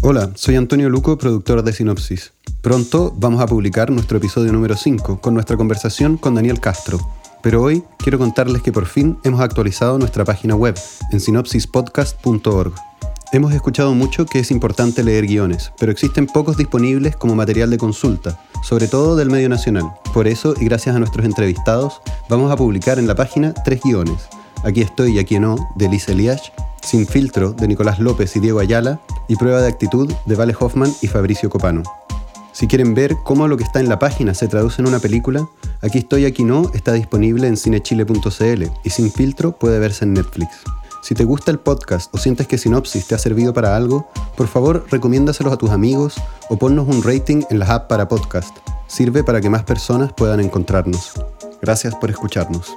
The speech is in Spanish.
Hola, soy Antonio Luco, productor de Sinopsis. Pronto vamos a publicar nuestro episodio número 5 con nuestra conversación con Daniel Castro. Pero hoy quiero contarles que por fin hemos actualizado nuestra página web en sinopsispodcast.org. Hemos escuchado mucho que es importante leer guiones, pero existen pocos disponibles como material de consulta, sobre todo del medio nacional. Por eso, y gracias a nuestros entrevistados, vamos a publicar en la página tres guiones. Aquí estoy y aquí no, de Lisa Eliash, Sin filtro, de Nicolás López y Diego Ayala, y Prueba de actitud, de Vale Hoffman y Fabricio Copano. Si quieren ver cómo lo que está en la página se traduce en una película, Aquí estoy, aquí no está disponible en cinechile.cl y Sin filtro puede verse en Netflix. Si te gusta el podcast o sientes que Sinopsis te ha servido para algo, por favor recomiéndaselos a tus amigos o ponnos un rating en las apps para podcast. Sirve para que más personas puedan encontrarnos. Gracias por escucharnos.